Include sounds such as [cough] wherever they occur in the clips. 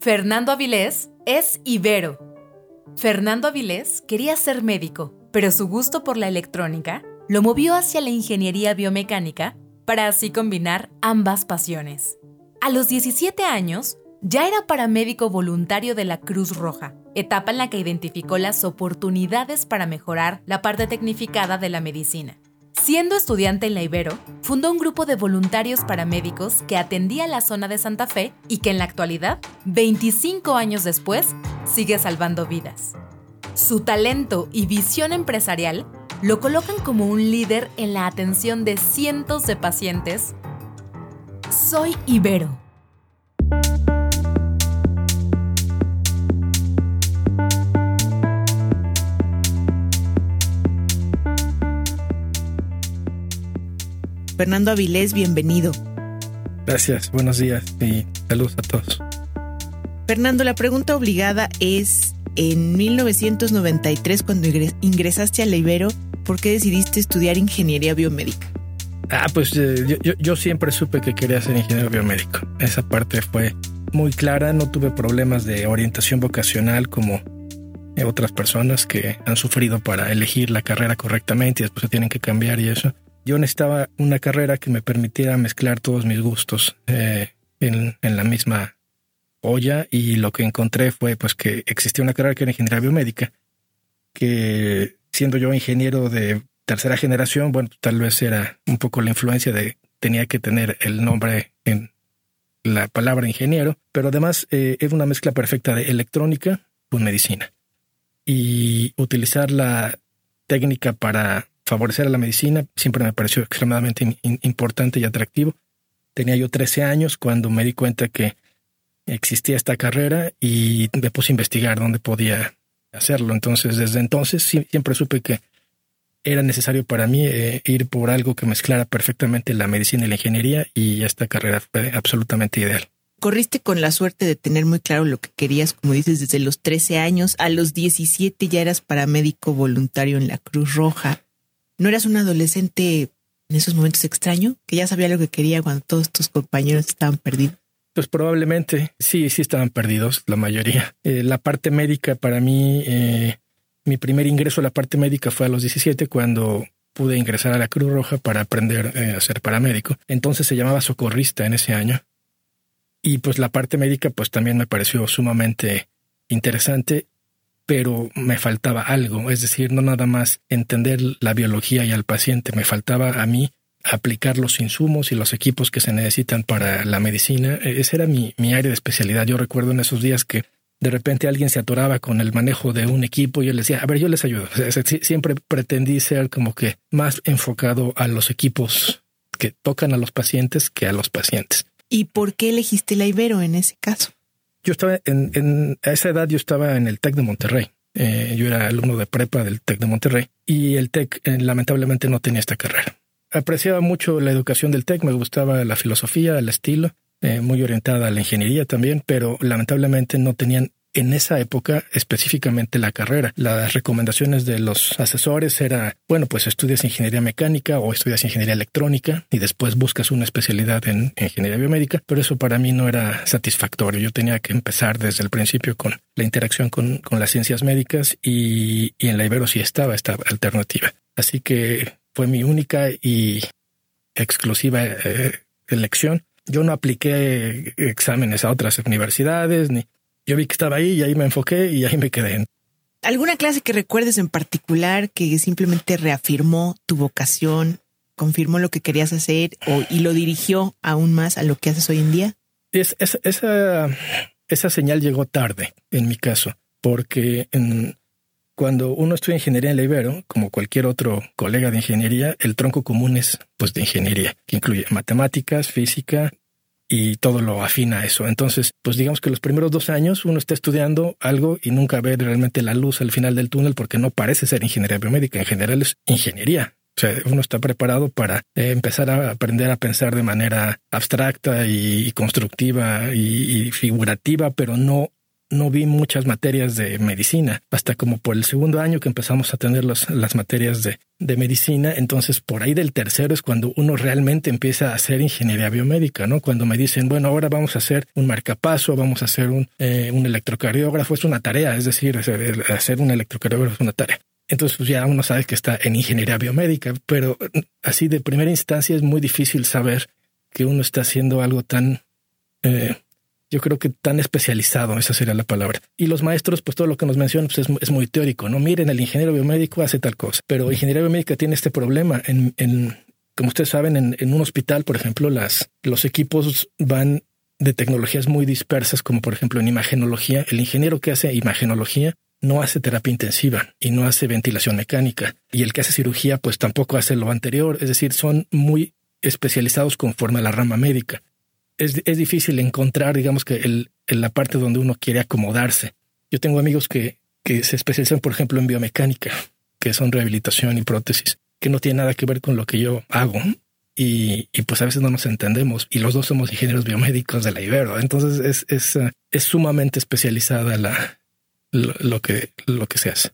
Fernando Avilés es Ibero. Fernando Avilés quería ser médico, pero su gusto por la electrónica lo movió hacia la ingeniería biomecánica para así combinar ambas pasiones. A los 17 años, ya era paramédico voluntario de la Cruz Roja, etapa en la que identificó las oportunidades para mejorar la parte tecnificada de la medicina. Siendo estudiante en la Ibero, fundó un grupo de voluntarios paramédicos que atendía la zona de Santa Fe y que en la actualidad, 25 años después, sigue salvando vidas. Su talento y visión empresarial lo colocan como un líder en la atención de cientos de pacientes. Soy Ibero Fernando Avilés, bienvenido. Gracias, buenos días y saludos a todos. Fernando, la pregunta obligada es, en 1993, cuando ingresaste a la Ibero, ¿por qué decidiste estudiar ingeniería biomédica? Ah, pues eh, yo, siempre supe que quería ser ingeniero biomédico. Esa parte fue muy clara, no tuve problemas de orientación vocacional como otras personas que han sufrido para elegir la carrera correctamente y después se tienen que cambiar y eso yo necesitaba una carrera que me permitiera mezclar todos mis gustos eh, en, la misma olla y lo que encontré fue pues que existía una carrera que era ingeniería biomédica, que siendo yo ingeniero de tercera generación, bueno, tal vez era un poco la influencia de tenía que tener el nombre en la palabra ingeniero, pero además eh, es una mezcla perfecta de electrónica con medicina. Y utilizar la técnica para favorecer a la medicina siempre me pareció extremadamente importante y atractivo. Tenía yo 13 años cuando me di cuenta que existía esta carrera y me puse a investigar dónde podía hacerlo. Entonces, desde entonces siempre supe que era necesario para mí eh, ir por algo que mezclara perfectamente la medicina y la ingeniería y esta carrera fue absolutamente ideal. Corriste con la suerte de tener muy claro lo que querías, como dices, desde los 13 años. A los 17 ya eras paramédico voluntario en la Cruz Roja. ¿No eras un adolescente en esos momentos extraño que ya sabía lo que quería cuando todos tus compañeros estaban perdidos? Pues probablemente sí, sí estaban perdidos, la mayoría. Eh, la parte médica para mí, eh, mi primer ingreso a la parte médica fue a los 17 cuando pude ingresar a la Cruz Roja para aprender eh, a ser paramédico. Entonces se llamaba socorrista en ese año. Y pues la parte médica pues también me pareció sumamente interesante pero me faltaba algo, es decir, no nada más entender la biología y al paciente, me faltaba a mí aplicar los insumos y los equipos que se necesitan para la medicina. E, ese era mi, área de especialidad. Yo recuerdo en esos días que de repente alguien se atoraba con el manejo de un equipo y yo le decía, a ver, yo les ayudo. siempre pretendí ser como que más enfocado a los equipos que tocan a los pacientes que a los pacientes. ¿Y por qué elegiste la Ibero en ese caso? Yo estaba en, a esa edad yo estaba en el TEC de Monterrey. Eh, yo era alumno de prepa del TEC de Monterrey y el TEC eh, lamentablemente no tenía esta carrera. Apreciaba mucho la educación del TEC, me gustaba la filosofía, el estilo, eh, muy orientada a la ingeniería también, pero lamentablemente no tenían en esa época específicamente la carrera. Las recomendaciones de los asesores era, bueno, pues estudias ingeniería mecánica o estudias ingeniería electrónica y después buscas una especialidad en ingeniería biomédica, pero eso para mí no era satisfactorio. Yo tenía que empezar desde el principio con la interacción con, las ciencias médicas y, en la Ibero sí estaba esta alternativa. Así que fue mi única y exclusiva eh, elección. Yo no apliqué exámenes a otras universidades ni yo vi que estaba ahí y ahí me enfoqué y ahí me quedé. ¿Alguna clase que recuerdes en particular que simplemente reafirmó tu vocación, confirmó lo que querías hacer o, y lo dirigió aún más a lo que haces hoy en día? Es, esa, esa señal llegó tarde en mi caso, porque cuando uno estudia ingeniería en la Ibero, como cualquier otro colega de ingeniería, el tronco común es pues de ingeniería, que incluye matemáticas, física, y todo lo afina a eso. Entonces, pues digamos que los primeros dos años uno está estudiando algo y nunca ve realmente la luz al final del túnel porque no parece ser ingeniería biomédica, en general es ingeniería. O sea, uno está preparado para eh, empezar a aprender a pensar de manera abstracta y, constructiva y, figurativa, pero no no vi muchas materias de medicina, hasta como por el segundo año que empezamos a tener las materias de, de, medicina. Entonces, por ahí del tercero es cuando uno realmente empieza a hacer ingeniería biomédica, ¿no? Cuando me dicen, bueno, ahora vamos a hacer un marcapaso, vamos a hacer un, eh, un electrocardiógrafo, es una tarea, es decir, hacer un electrocardiógrafo es una tarea. Entonces, pues ya uno sabe que está en ingeniería biomédica, pero así de primera instancia es muy difícil saber que uno está haciendo algo tan eh, yo creo que tan especializado, esa sería la palabra. Y los maestros, pues todo lo que nos mencionan pues es, muy teórico, ¿no? Miren, el ingeniero biomédico hace tal cosa, pero ingeniería biomédica tiene este problema. En, en como ustedes saben, en, en, un hospital, por ejemplo, las, los equipos van de tecnologías muy dispersas, como por ejemplo en imagenología. El ingeniero que hace imagenología no hace terapia intensiva y no hace ventilación mecánica. Y el que hace cirugía, pues tampoco hace lo anterior. Es decir, son muy especializados conforme a la rama médica es, es difícil encontrar, digamos que el, en la parte donde uno quiere acomodarse. Yo tengo amigos que, que se especializan, por ejemplo, en biomecánica, que son rehabilitación y prótesis, que no tiene nada que ver con lo que yo hago. Y, y, pues a veces no nos entendemos y los dos somos ingenieros biomédicos de la Ibero. Entonces es, es, es sumamente especializada la, lo, lo, que, lo que se hace.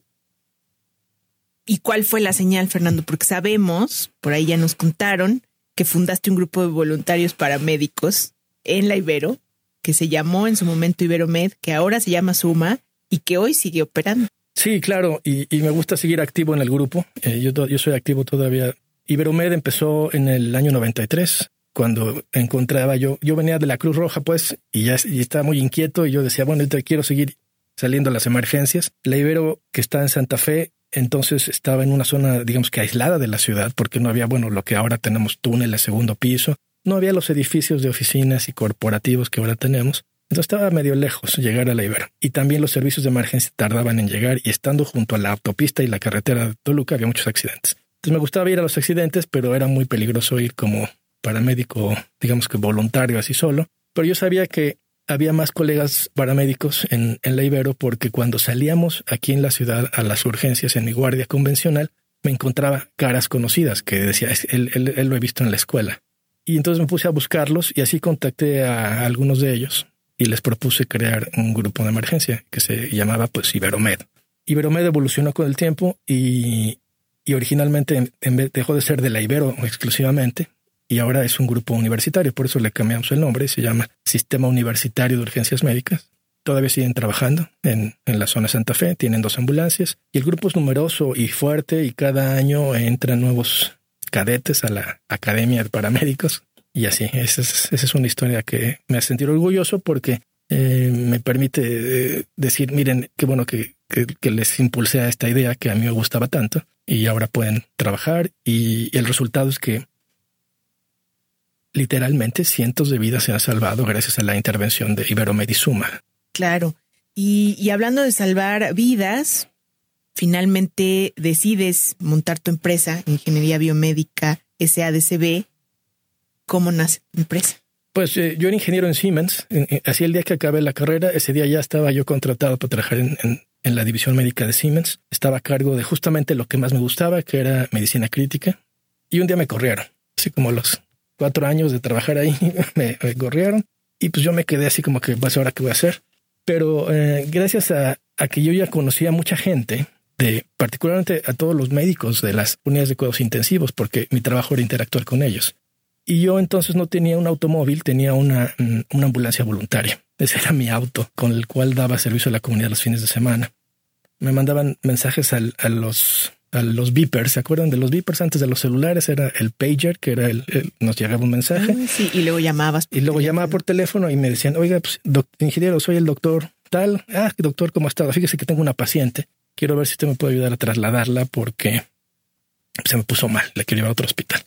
¿Y cuál fue la señal, Fernando? Porque sabemos, por ahí ya nos contaron, que fundaste un grupo de voluntarios paramédicos en la Ibero, que se llamó en su momento Iberomed, que ahora se llama Suma y que hoy sigue operando. Sí, claro, y, me gusta seguir activo en el grupo. Eh, yo, yo soy activo todavía. Iberomed empezó en el año 93, cuando encontraba yo, yo venía de la Cruz Roja, pues, y ya estaba muy inquieto y yo decía, bueno, yo quiero seguir saliendo a las emergencias. La Ibero, que está en Santa Fe, entonces estaba en una zona, digamos que aislada de la ciudad, porque no había, bueno, lo que ahora tenemos túneles, segundo piso, no había los edificios de oficinas y corporativos que ahora tenemos. Entonces estaba medio lejos llegar a la Ibero. Y también los servicios de emergencia tardaban en llegar y estando junto a la autopista y la carretera de Toluca había muchos accidentes. Entonces me gustaba ir a los accidentes, pero era muy peligroso ir como paramédico, digamos que voluntario así solo. Pero yo sabía que había más colegas paramédicos en, en la Ibero porque cuando salíamos aquí en la ciudad a las urgencias en mi guardia convencional, me encontraba caras conocidas que decía, él, él, lo he visto en la escuela. Y entonces me puse a buscarlos y así contacté a algunos de ellos y les propuse crear un grupo de emergencia que se llamaba pues Iberomed. Iberomed evolucionó con el tiempo y, y originalmente dejó de ser de la Ibero exclusivamente y ahora es un grupo universitario, por eso le cambiamos el nombre, se llama Sistema Universitario de Urgencias Médicas. Todavía siguen trabajando en, en la zona Santa Fe, tienen dos ambulancias y el grupo es numeroso y fuerte y cada año entran nuevos cadetes a la Academia de Paramédicos y así. Esa es, esa es una historia que me hace sentir orgulloso porque eh, me permite eh, decir, miren, qué bueno que, que, que, les impulsé a esta idea que a mí me gustaba tanto y ahora pueden trabajar y el resultado es que literalmente cientos de vidas se han salvado gracias a la intervención de Iberomedisuma. Claro. Y, y hablando de salvar vidas, finalmente decides montar tu empresa, Ingeniería Biomédica SADCB. ¿Cómo nace tu empresa? Pues eh, yo era ingeniero en Siemens. Así el día que acabé la carrera, ese día ya estaba yo contratado para trabajar en, en, en, la división médica de Siemens. Estaba a cargo de justamente lo que más me gustaba, que era medicina crítica. Y un día me corrieron, así como los cuatro años de trabajar ahí, [laughs] me, me, corrieron y pues yo me quedé así como que, pues ahora qué voy a hacer. Pero eh, gracias a, que yo ya conocía a mucha gente, de particularmente a todos los médicos de las unidades de cuidados intensivos, porque mi trabajo era interactuar con ellos. Y yo entonces no tenía un automóvil, tenía una, mm, una ambulancia voluntaria. Ese era mi auto con el cual daba servicio a la comunidad los fines de semana. Me mandaban mensajes al, a los los beepers. ¿Se acuerdan de los beepers antes de los celulares? Era el pager, que era el, el nos llegaba un mensaje. Ah, sí, y luego llamabas. Y luego teléfono. llamaba por teléfono y me decían, oiga, pues, ingeniero, soy el doctor tal. Ah, doctor, ¿cómo está? Fíjese que tengo una paciente. Quiero ver si usted me puede ayudar a trasladarla porque se me puso mal. Le quiero llevar a otro hospital.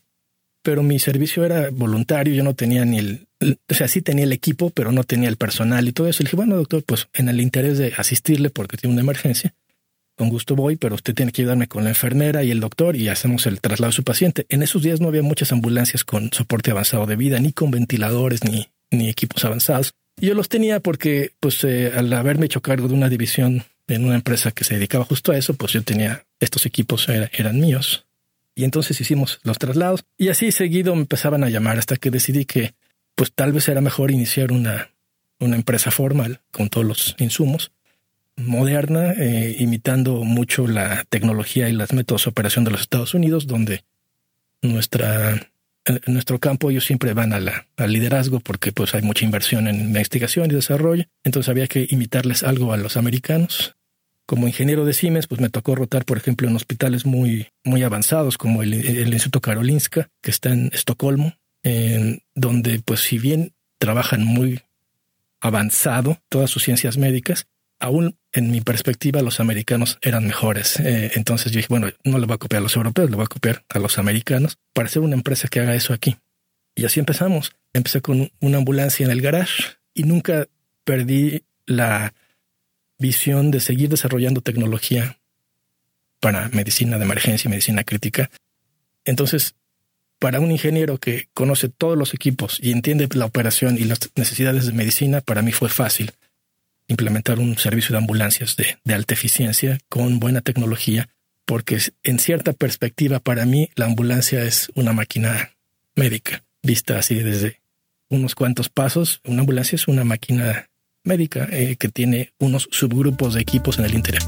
Pero mi servicio era voluntario. Yo no tenía ni el, o sea, sí tenía el equipo, pero no tenía el personal y todo eso. Y le dije, bueno, doctor, pues en el interés de asistirle porque tiene una emergencia, con gusto voy, pero usted tiene que ayudarme con la enfermera y el doctor y hacemos el traslado de su paciente. En esos días no había muchas ambulancias con soporte avanzado de vida, ni con ventiladores, ni, ni equipos avanzados. Yo los tenía porque, pues, eh, al haberme hecho cargo de una división en una empresa que se dedicaba justo a eso, pues yo tenía estos equipos, era, eran míos. Y entonces hicimos los traslados y así seguido me empezaban a llamar hasta que decidí que, pues, tal vez era mejor iniciar una, una empresa formal con todos los insumos, moderna, eh, imitando mucho la tecnología y las métodos de operación de los Estados Unidos, donde nuestra en nuestro campo ellos siempre van a la, al liderazgo porque pues hay mucha inversión en investigación y desarrollo. Entonces había que imitarles algo a los americanos. Como ingeniero de Siemens, pues me tocó rotar, por ejemplo, en hospitales muy, muy avanzados como el, Instituto Karolinska, que está en Estocolmo, donde pues si bien trabajan muy avanzado todas sus ciencias médicas, aún en mi perspectiva los americanos eran mejores. Eh, entonces yo dije, bueno, no le voy a copiar a los europeos, le voy a copiar a los americanos para hacer una empresa que haga eso aquí. Y así empezamos. Empecé con una ambulancia en el garage y nunca perdí la visión de seguir desarrollando tecnología para medicina de emergencia y medicina crítica. Entonces, para un ingeniero que conoce todos los equipos y entiende la operación y las necesidades de medicina, para mí fue fácil implementar un servicio de ambulancias de, de, alta eficiencia con buena tecnología, porque en cierta perspectiva para mí la ambulancia es una máquina médica, vista así desde unos cuantos pasos. Una ambulancia es una máquina médica eh, que tiene unos subgrupos de equipos en el interior.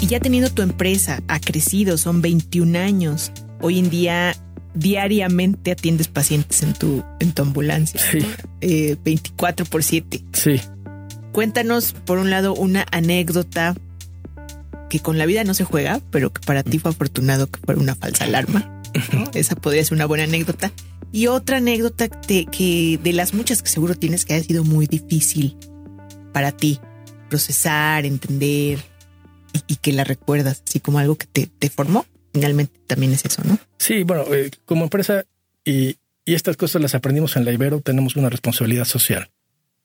Y ya teniendo tu empresa, ha crecido, son 21 años. Hoy en día diariamente atiendes pacientes en tu, en tu ambulancia. Sí. Eh, 24 por 7. Sí. Cuéntanos, por un lado, una anécdota que con la vida no se juega, pero que para ti fue afortunado que fuera una falsa alarma. ¿no? Esa podría ser una buena anécdota. Y otra anécdota de, que de las muchas que seguro tienes que ha sido muy difícil para ti procesar, entender y, y que la recuerdas así como algo que te, te formó finalmente también es eso, ¿no? Sí, bueno, eh, como empresa y, y, estas cosas las aprendimos en la Ibero, tenemos una responsabilidad social.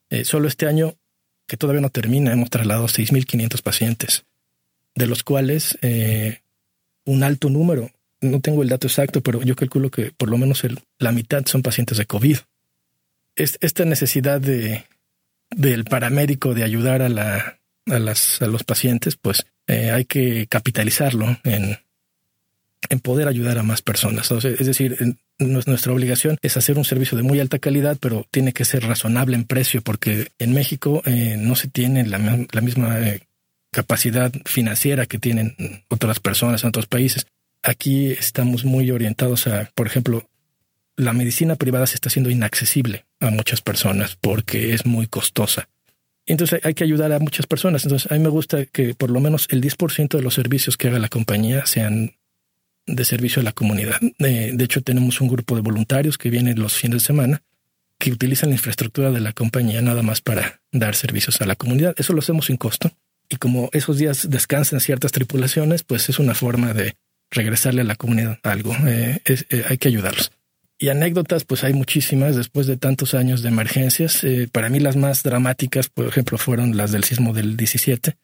Eh, solo este año, que todavía no termina, hemos trasladado 6.500 pacientes, de los cuales eh, un alto número, no tengo el dato exacto, pero yo calculo que por lo menos la mitad son pacientes de COVID. Es, esta necesidad de, del paramédico de ayudar a, la, a, las, a los pacientes, pues hay que capitalizarlo en, en poder ayudar a más personas. es decir, nuestra obligación es hacer un servicio de muy alta calidad, pero tiene que ser razonable en precio, porque en México eh, no se tiene la, misma eh, capacidad financiera que tienen otras personas en otros países. Aquí estamos muy orientados a, por ejemplo, la medicina privada se está haciendo inaccesible a muchas personas porque es muy costosa. Entonces hay que ayudar a muchas personas. Entonces a mí me gusta que por lo menos el 10% de los servicios que haga la compañía sean de servicio a la comunidad. De, hecho, tenemos un grupo de voluntarios que vienen los fines de semana que utilizan la infraestructura de la compañía nada más para dar servicios a la comunidad. Eso lo hacemos sin costo. Y como esos días descansan ciertas tripulaciones, pues es una forma de regresarle a la comunidad algo. Eh, eh, hay que ayudarlos. Y anécdotas, pues hay muchísimas después de tantos años de emergencias. Eh, para mí las más dramáticas, por ejemplo, fueron las del sismo del 17.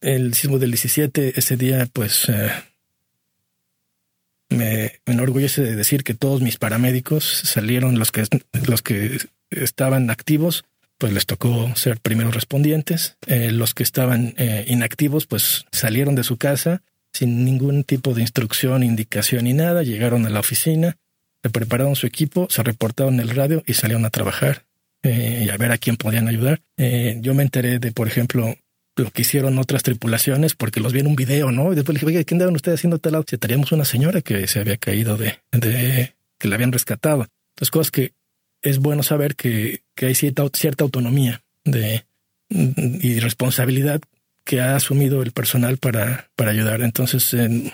El sismo del 17, ese día, pues me, enorgullece de decir que todos mis paramédicos salieron, los que, los que estaban activos, pues les tocó ser primeros respondientes. Eh, los que estaban eh, inactivos, pues salieron de su casa sin ningún tipo de instrucción, indicación ni nada. Llegaron a la oficina, se prepararon su equipo, se reportaron en el radio y salieron a trabajar eh, y a ver a quién podían ayudar. Eh, yo me enteré de, por ejemplo, lo que hicieron otras tripulaciones porque los vi en un video, ¿no? Y después le dije, oye, ¿qué andaban ustedes haciendo tal lado? Si teníamos una señora que se había caído de, de que la habían rescatado. Entonces, cosas que es bueno saber que, que hay cierta, cierta autonomía de, y responsabilidad que ha asumido el personal para, para ayudar. Entonces, en,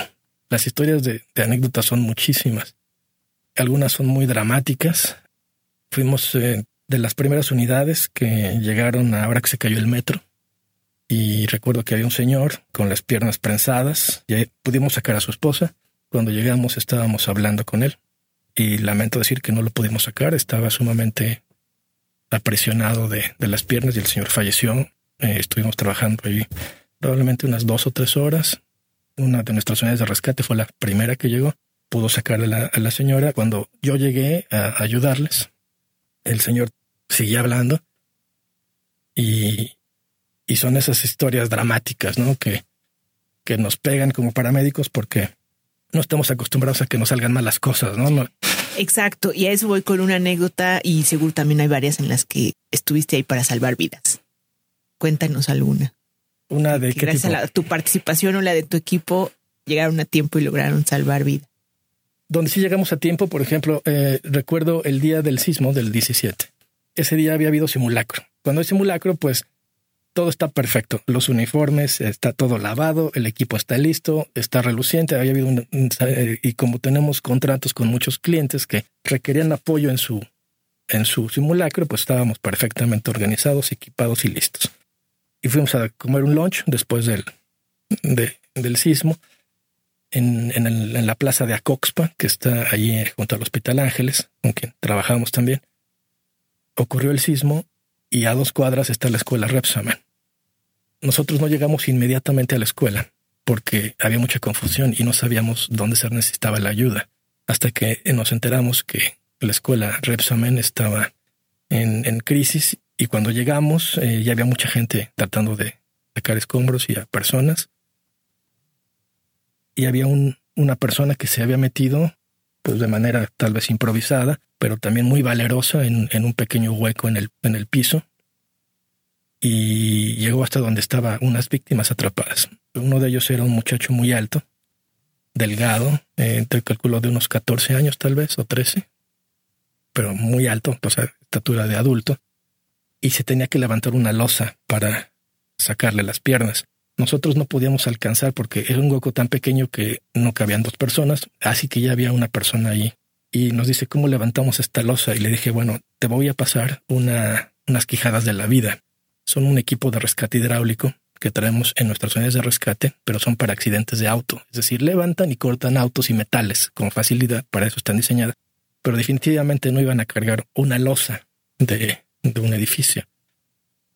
las historias de, anécdotas son muchísimas. Algunas son muy dramáticas. Fuimos eh, de las primeras unidades que llegaron ahora que se cayó el metro y recuerdo que había un señor con las piernas prensadas y pudimos sacar a su esposa. Cuando llegamos estábamos hablando con él y lamento decir que no lo pudimos sacar, estaba sumamente apresionado de, de las piernas y el señor falleció. Eh, estuvimos trabajando ahí probablemente unas dos o tres horas. Una de nuestras unidades de rescate fue la primera que llegó. Pudo sacar a la, a la señora. Cuando yo llegué a ayudarles, el señor seguía hablando y, y son esas historias dramáticas, ¿no? Que, que nos pegan como paramédicos porque no estamos acostumbrados a que nos salgan mal las cosas, ¿no? Exacto, y a eso voy con una anécdota y seguro también hay varias en las que estuviste ahí para salvar vidas. Cuéntanos alguna. Una de que qué gracias tipo? a la- tu participación o la de tu equipo llegaron a tiempo y lograron salvar vidas. Donde sí llegamos a tiempo, por ejemplo, eh, recuerdo el día del sismo del 17. Ese día había habido simulacro. Cuando hay simulacro, pues todo está perfecto. Los uniformes, está todo lavado, el equipo está listo, está reluciente. Había habido un, eh, y como tenemos contratos con muchos clientes que requerían apoyo en su en su simulacro, pues estábamos perfectamente organizados, equipados y listos. Y fuimos a comer un lunch después del, de- del sismo en, en, la plaza de Acoxpa, que está allí junto al Hospital Ángeles, con quien trabajamos también. Ocurrió el sismo y a dos cuadras está la escuela Repsamen. Nosotros no llegamos inmediatamente a la escuela porque había mucha confusión y no sabíamos dónde se necesitaba la ayuda, hasta que nos enteramos que la escuela Repsamen estaba en, en crisis y cuando llegamos eh, ya había mucha gente tratando de sacar escombros y a personas y había un, una persona que se había metido, pues de manera tal vez improvisada, pero también muy valerosa en, en un pequeño hueco en el, en el piso. Y llegó hasta donde estaban unas víctimas atrapadas. Uno de ellos era un muchacho muy alto, delgado, eh, te calculo de unos 14 años tal vez, o 13, pero muy alto, o sea, estatura de adulto, y se tenía que levantar una losa para sacarle las piernas. Nosotros no podíamos alcanzar porque era un hueco tan pequeño que no cabían dos personas, así que ya había una persona ahí. Y nos dice, ¿cómo levantamos esta losa? Y le dije, bueno, te voy a pasar una, unas quijadas de la vida. Son un equipo de rescate hidráulico que traemos en nuestras unidades de rescate, pero son para accidentes de auto. Es decir, levantan y cortan autos y metales con facilidad, para eso están diseñadas. Pero definitivamente no iban a cargar una losa de, de un edificio.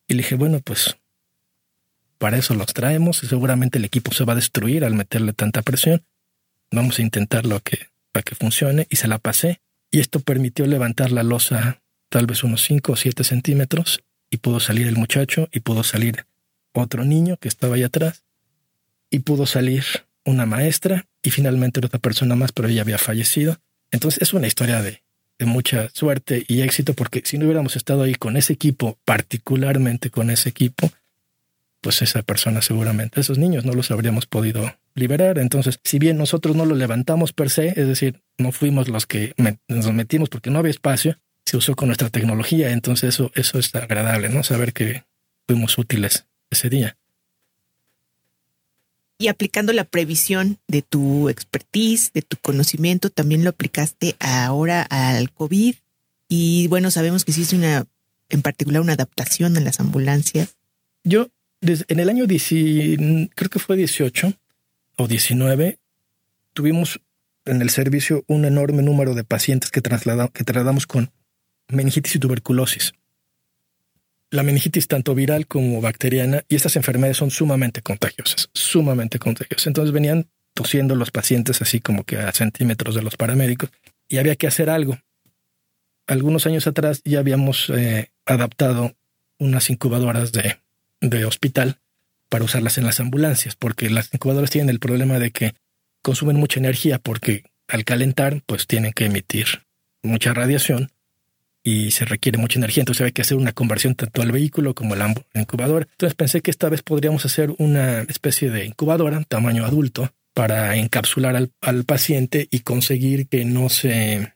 Y le dije, bueno, pues para eso los traemos y seguramente el equipo se va a destruir al meterle tanta presión. Vamos a intentarlo a que, a que funcione y se la pasé. Y esto permitió levantar la losa tal vez unos 5 o 7 centímetros y pudo salir el muchacho y pudo salir otro niño que estaba ahí atrás y pudo salir una maestra y finalmente otra persona más, pero ella había fallecido. Entonces es una historia de, de mucha suerte y éxito porque si no hubiéramos estado ahí con ese equipo, particularmente con ese equipo, pues esa persona seguramente, esos niños no los habríamos podido liberar. Entonces, si bien nosotros no lo levantamos per se, es decir, no fuimos los que nos metimos porque no había espacio, se usó con nuestra tecnología. Entonces, eso, eso está agradable, ¿no? Saber que fuimos útiles ese día. Y aplicando la previsión de tu expertise, de tu conocimiento, también lo aplicaste ahora al COVID. Y bueno, sabemos que hiciste una, en particular, una adaptación en las ambulancias. Yo, desde, en el año 10, creo que fue 18 o 19, tuvimos en el servicio un enorme número de pacientes que, traslada- que trasladamos con meningitis y tuberculosis. La meningitis tanto viral como bacteriana y estas enfermedades son sumamente contagiosas, sumamente contagiosas. Entonces venían tosiendo los pacientes así como que a centímetros de los paramédicos y había que hacer algo. Algunos años atrás ya habíamos eh, adaptado unas incubadoras de, de hospital para usarlas en las ambulancias, porque las incubadoras tienen el problema de que consumen mucha energía porque al calentar pues tienen que emitir mucha radiación y se requiere mucha energía, entonces hay que hacer una conversión tanto al vehículo como a la incubadora. Entonces pensé que esta vez podríamos hacer una especie de incubadora tamaño adulto para encapsular al, al paciente y conseguir que no se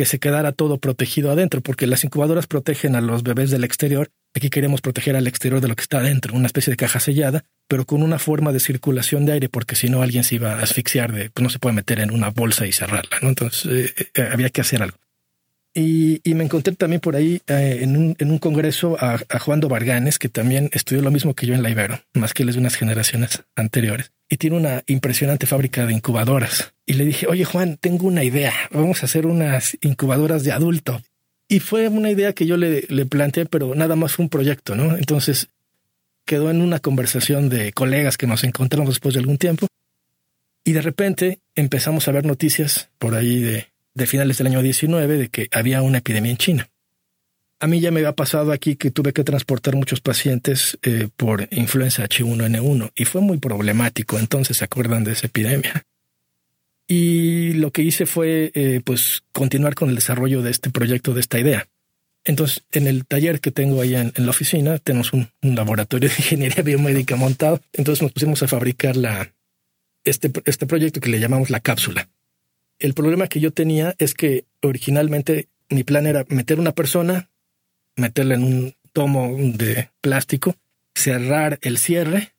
que se quedara todo protegido adentro, porque las incubadoras protegen a los bebés del exterior. Aquí queremos proteger al exterior de lo que está adentro, una especie de caja sellada, pero con una forma de circulación de aire, porque si no alguien se iba a asfixiar de, pues no se puede meter en una bolsa y cerrarla, ¿no? Entonces eh, eh, había que hacer algo. Y, y me encontré también por ahí eh, en, un, en un congreso a, Juan Varganes, que también estudió lo mismo que yo en la Ibero, más que él es de unas generaciones anteriores, y tiene una impresionante fábrica de incubadoras. Y le dije, oye Juan, tengo una idea, vamos a hacer unas incubadoras de adulto. Y fue una idea que yo le, le planteé, pero nada más fue un proyecto, ¿no? Entonces quedó en una conversación de colegas que nos encontramos después de algún tiempo. Y de repente empezamos a ver noticias por ahí de, de finales del año 19 de que había una epidemia en China. A mí ya me había pasado aquí que tuve que transportar muchos pacientes eh, por influenza H1N1 y fue muy problemático. Entonces se acuerdan de esa epidemia. Y lo que hice fue eh, pues continuar con el desarrollo de este proyecto, de esta idea. Entonces, en el taller que tengo allá en, la oficina, tenemos un, laboratorio de ingeniería biomédica montado. Entonces nos pusimos a fabricar la, este, este proyecto que le llamamos la cápsula. El problema que yo tenía es que originalmente mi plan era meter una persona, meterla en un tomo de plástico, cerrar el cierre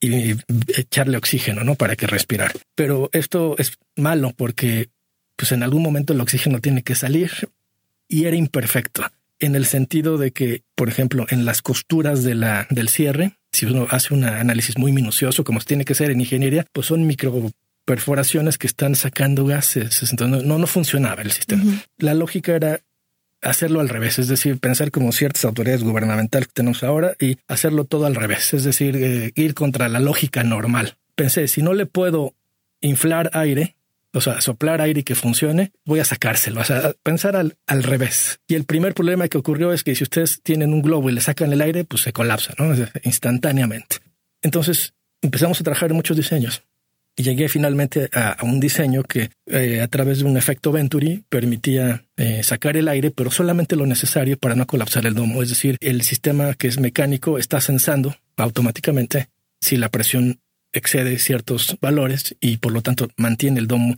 y echarle oxígeno, ¿no? Para que respirar. Pero esto es malo porque pues en algún momento el oxígeno tiene que salir y era imperfecto en el sentido de que, por ejemplo, en las costuras del cierre, si uno hace un análisis muy minucioso, como tiene que hacer en ingeniería, pues son micro perforaciones que están sacando gases. Entonces no, no funcionaba el sistema. La lógica era hacerlo al revés, es decir, pensar como ciertas autoridades gubernamentales que tenemos ahora y hacerlo todo al revés, es decir, eh, ir contra la lógica normal. Pensé, si no le puedo inflar aire, o sea, soplar aire y que funcione, voy a sacárselo, o sea, pensar al, al, revés. Y el primer problema que ocurrió es que si ustedes tienen un globo y le sacan el aire, pues se colapsa, ¿no? Instantáneamente. Entonces empezamos a trabajar en muchos diseños llegué finalmente a, un diseño que eh, a través de un efecto Venturi permitía eh, sacar el aire, pero solamente lo necesario para no colapsar el domo. Es decir, el sistema que es mecánico está sensando automáticamente si la presión excede ciertos valores y por lo tanto mantiene el domo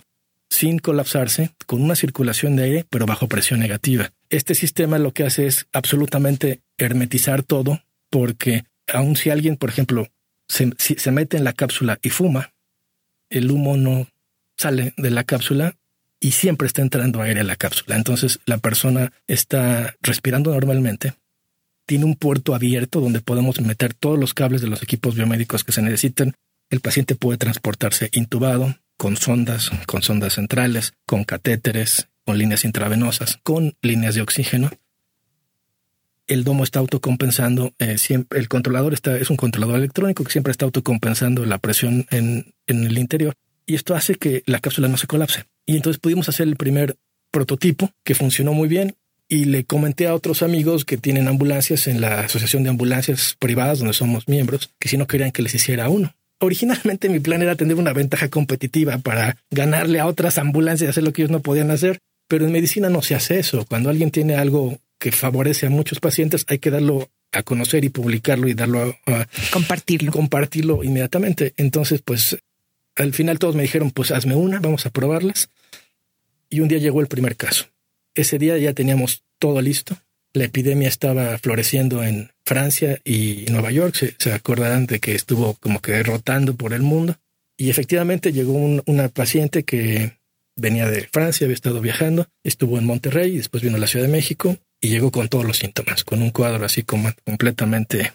sin colapsarse, con una circulación de aire, pero bajo presión negativa. Este sistema lo que hace es absolutamente hermetizar todo, porque aun si alguien, por ejemplo, se mete en la cápsula y fuma, el humo no sale de la cápsula y siempre está entrando aire a la cápsula. Entonces la persona está respirando normalmente, tiene un puerto abierto donde podemos meter todos los cables de los equipos biomédicos que se necesiten. El paciente puede transportarse intubado, con sondas, con sondas centrales, con catéteres, con líneas intravenosas, con líneas de oxígeno. El domo está autocompensando, eh, siempre, el controlador está, es un controlador electrónico que siempre está autocompensando la presión en, en el interior y esto hace que la cápsula no se colapse. Y entonces pudimos hacer el primer prototipo que funcionó muy bien y le comenté a otros amigos que tienen ambulancias en la Asociación de Ambulancias Privadas donde somos miembros que si no querían que les hiciera uno. Originalmente mi plan era tener una ventaja competitiva para ganarle a otras ambulancias y hacer lo que ellos no podían hacer, pero en medicina no se hace eso. Cuando alguien tiene algo que favorece a muchos pacientes, hay que darlo a conocer y publicarlo y darlo a, compartirlo. Compartirlo inmediatamente. Entonces, pues al final todos me dijeron, pues hazme una, vamos a probarlas. Y un día llegó el primer caso. Ese día ya teníamos todo listo. La epidemia estaba floreciendo en Francia y Nueva York. Se, acordarán de que estuvo como que rotando por el mundo. Y efectivamente llegó una paciente que venía de Francia, había estado viajando, estuvo en Monterrey y después vino a la Ciudad de México y llegó con todos los síntomas, con un cuadro así como completamente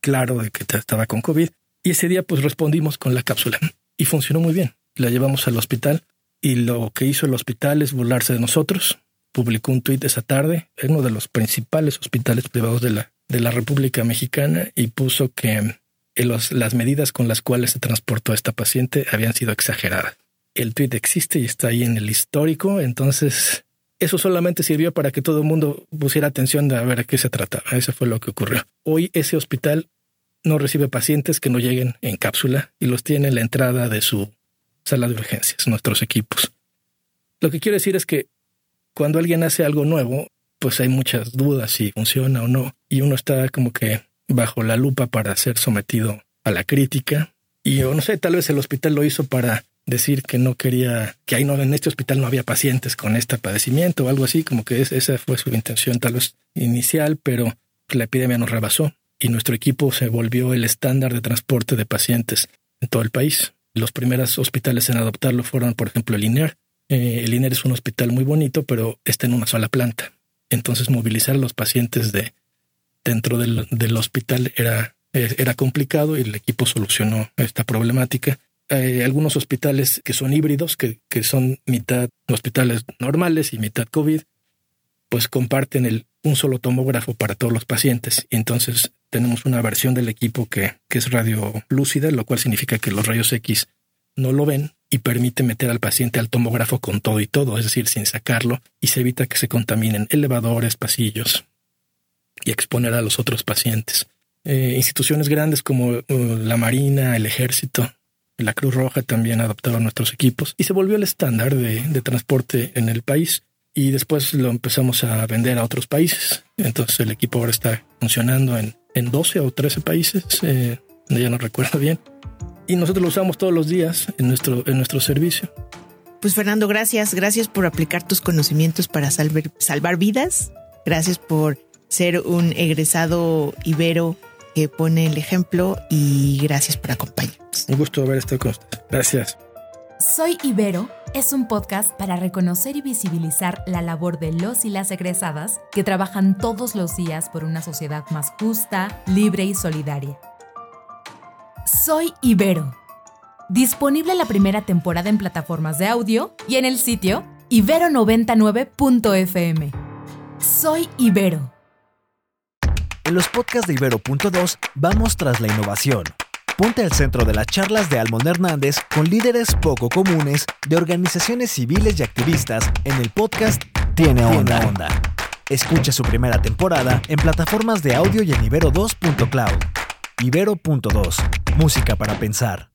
claro de que estaba con COVID. Y ese día pues respondimos con la cápsula y funcionó muy bien. La llevamos al hospital y lo que hizo el hospital es burlarse de nosotros. Publicó un tuit esa tarde en uno de los principales hospitales privados de la, de la República Mexicana y puso que las medidas con las cuales se transportó a esta paciente habían sido exageradas. El tuit existe y está ahí en el histórico, entonces eso solamente sirvió para que todo el mundo pusiera atención de a ver a qué se trataba. Eso fue lo que ocurrió. Hoy ese hospital no recibe pacientes que no lleguen en cápsula y los tiene en la entrada de su sala de urgencias, nuestros equipos. Lo que quiero decir es que cuando alguien hace algo nuevo, pues hay muchas dudas si funciona o no, y uno está como que bajo la lupa para ser sometido a la crítica. Y yo no sé, tal vez el hospital lo hizo para decir que no quería, que ahí no, en este hospital no había pacientes con este padecimiento o algo así, como que esa fue su intención tal vez inicial, pero la epidemia nos rebasó y nuestro equipo se volvió el estándar de transporte de pacientes en todo el país. Los primeros hospitales en adoptarlo fueron, por ejemplo, el INER. Eh, el INER es un hospital muy bonito, pero está en una sola planta. Entonces, movilizar a los pacientes de dentro del, del hospital era, era complicado y el equipo solucionó esta problemática algunos hospitales que son híbridos, que, que, son mitad hospitales normales y mitad COVID, pues comparten el, un solo tomógrafo para todos los pacientes. Y entonces tenemos una versión del equipo que, que es radiolúcida, lo cual significa que los rayos X no lo ven y permite meter al paciente al tomógrafo con todo y todo, es decir, sin sacarlo, y se evita que se contaminen elevadores, pasillos y exponer a los otros pacientes. Eh, instituciones grandes como uh, la Marina, el Ejército, la Cruz Roja también adoptaba nuestros equipos y se volvió el estándar de, de transporte en el país y después lo empezamos a vender a otros países. Entonces el equipo ahora está funcionando en, en 12 o 13 países, eh, ya no recuerdo bien. Y nosotros lo usamos todos los días en nuestro, en nuestro servicio. Pues Fernando, gracias. Gracias por aplicar tus conocimientos para salvar, salvar vidas. Gracias por ser un egresado ibero que pone el ejemplo y gracias por acompañarnos. Un gusto haber estado con ustedes. Gracias. Soy Ibero es un podcast para reconocer y visibilizar la labor de los y las egresadas que trabajan todos los días por una sociedad más justa, libre y solidaria. Soy Ibero. Disponible la primera temporada en plataformas de audio y en el sitio ibero99.fm. Soy Ibero. En los podcasts de Ibero.2 vamos tras la innovación. Ponte al centro de las charlas de Almond Hernández con líderes poco comunes de organizaciones civiles y activistas en el podcast Tiene Onda. Onda. Escucha su primera temporada en plataformas de audio y en ibero2.cloud. Ibero.2. Música para pensar.